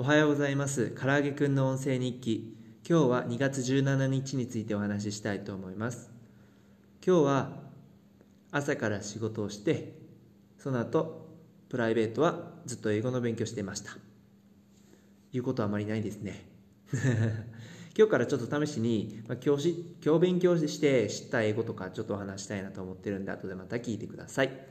おはようございます。唐揚げくんの音声日記。今日は2月17日についてお話ししたいと思います。今日は朝から仕事をしてその後プライベートはずっと英語の勉強してました。言うことはあまりないですね。今日からちょっと試しに、まあ、今日今日勉強して知った英語とかちょっとお話したいなと思ってるんで後でまた聞いてください。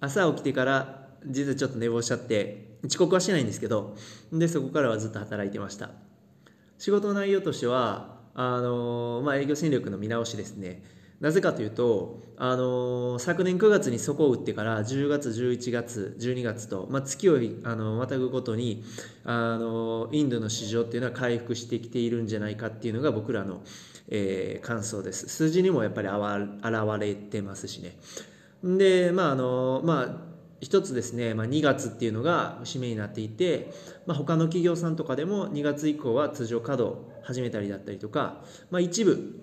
朝起きてから実はちょっと寝坊しちゃって遅刻はしてないんですけどでそこからはずっと働いてました。仕事の内容としてはあの、まあ、営業戦略の見直しですね。なぜかというと、あの昨年9月に底を打ってから10月11月12月と、まあ、月をあのまたぐごとに、あのインドの市場っていうのは回復してきているんじゃないかっていうのが僕らの、えー、感想です。数字にもやっぱり現れてますしね。でまああのまあ一つですね、まあ、2月っていうのが締めになっていて、まあ、他の企業さんとかでも2月以降は通常稼働始めたりだったりとか、まあ、一部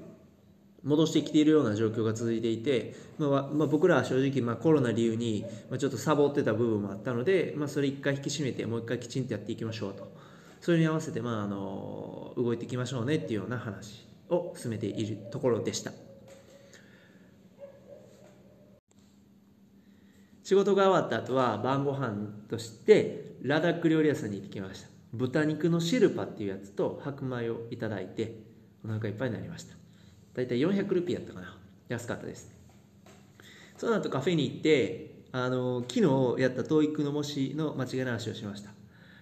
戻してきているような状況が続いていて、まあまあ、僕らは正直、まあ、コロナ理由に、ちょっとサボってた部分もあったので、まあ、それ一回引き締めてもう一回きちんとやっていきましょうとそれに合わせて、まあ、あの動いていきましょうねっていうような話を進めているところでした。仕事が終わった後は晩ご飯としてラダック料理屋さんに行ってきました。豚肉のシルパっていうやつと白米をいただいてお腹いっぱいになりました。大体400ルピーやったかな。安かったです。その後カフェに行ってあの昨日やった TOEIC の模試の間違い直しをしました。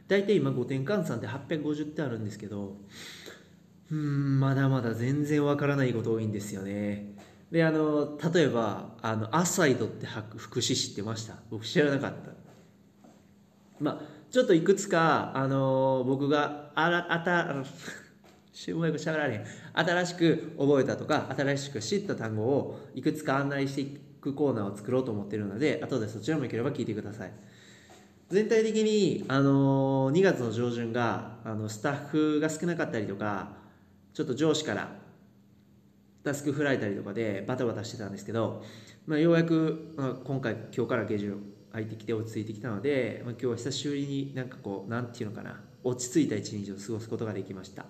大体今5点換算で850点あるんですけどうんまだまだ全然わからないこと多いんですよね。であの例えばあのアサイドって副詞知ってました？僕知らなかった。まあちょっといくつかあの僕があらあた うまくしゃべられへん。新しく覚えたとか新しく知った単語をいくつか案内していくコーナーを作ろうと思ってるので後でそちらもよければ聞いてください。全体的に、あの2月の上旬があのスタッフが少なかったりとかちょっと上司からタスク振られたりとかでバタバタしてたんですけど、まあ、ようやく、まあ、今回今日から下旬空いてきて落ち着いてきたので、まあ、今日は久しぶりになんかこうなんていうのかな落ち着いた一日を過ごすことができました。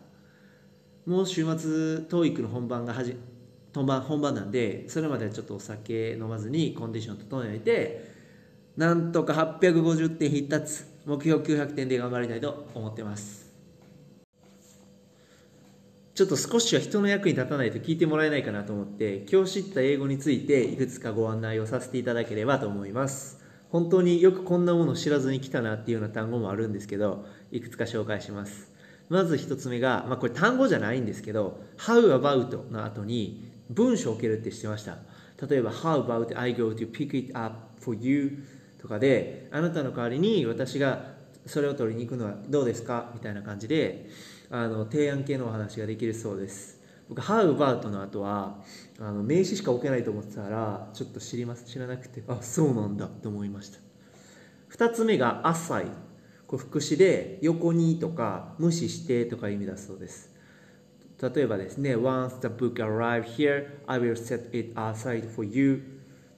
もう週末 TOEIC の本番がはじ本番本番なんでそれまではちょっとお酒飲まずにコンディション整えてなんとか850点必達目標900点で頑張りたいと思ってます。ちょっと少しは人の役に立たないと聞いてもらえないかなと思って今日知った英語についていくつかご案内をさせていただければと思います。本当によくこんなもの知らずに来たなっていうような単語もあるんですけどいくつか紹介します。まず一つ目が、まあ、これ単語じゃないんですけど How about の後に文章を受けるって知ってました。例えば How about I go to pick it up for you とかであなたの代わりに私がそれを取りに行くのはどうですか？みたいな感じであの提案系のお話ができるそうです。僕「How about」の後はあの名詞しか置けないと思ってたらちょっと知ります知らなくてあそうなんだと思いました。2つ目が「浅い」これ副詞で「横に」とか「無視して」とか意味だそうです。例えばですね Once the book arrive here I will set it aside for you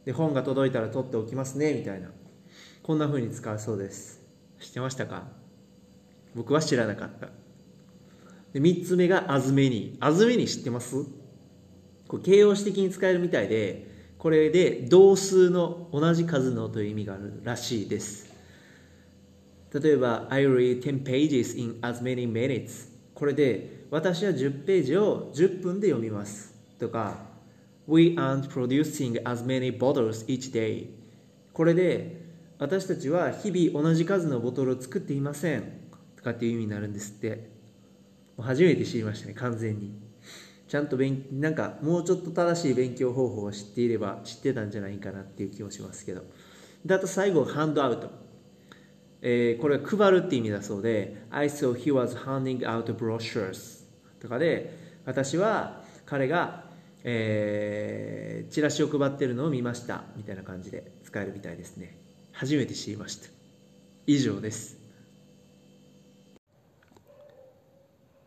で本が届いたら取っておきますねみたいな。こんな風に使うそうです。知ってましたか？僕は知らなかった。で3つ目があずめに。あずめに知ってます？これ形容詞的に使えるみたいでこれで同数の同じ数のという意味があるらしいです。例えば I read 10 pages in as many minutes これで私は10ページを10分で読みます。とか We aren't producing as many bottles each day これで私たちは日々同じ数のボトルを作っていません。とかっていう意味になるんですって。初めて知りましたね完全に。ちゃんと勉なんかもうちょっと正しい勉強方法を知っていれば知ってたんじゃないかなっていう気もしますけど。であと最後ハンドアウト、えー、これは配るって意味だそうで I saw he was handing out brochures とかで私は彼が、えー、チラシを配ってるのを見ました。みたいな感じで使えるみたいですね。初めて知りました。以上です。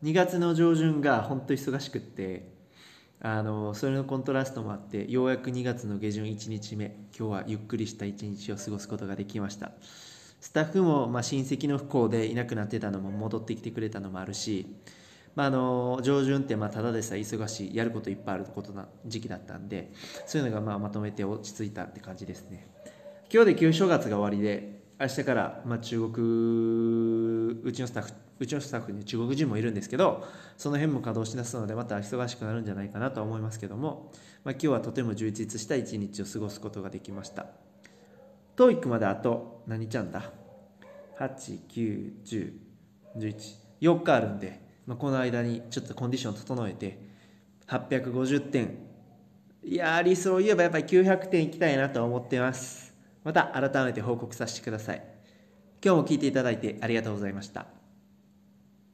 2月の上旬が本当忙しくってあのそれのコントラストもあってようやく2月の下旬1日目今日はゆっくりした1日を過ごすことができました。スタッフもまあ親戚の不幸でいなくなってたのも戻ってきてくれたのもあるし、まあ、あの上旬ってまあただでさえ忙しいやることいっぱいあることな時期だったんでそういうのがまあまとめて落ち着いたって感じですね。今日で旧正月が終わりで明日からまあ中国うちのスタッフうちのスタッフに中国人もいるんですけどその辺も稼働しだすのでまた忙しくなるんじゃないかなと思いますけども、まあ、今日はとても充実した一日を過ごすことができました。TOEIC まであと何ちゃんだ？89104日あるんで、まあ、この間にちょっとコンディション整えて850点。いや理想を言えばやっぱり900点いきたいなと思ってます。また改めて報告させてください。今日も聞いていただいてありがとうございました。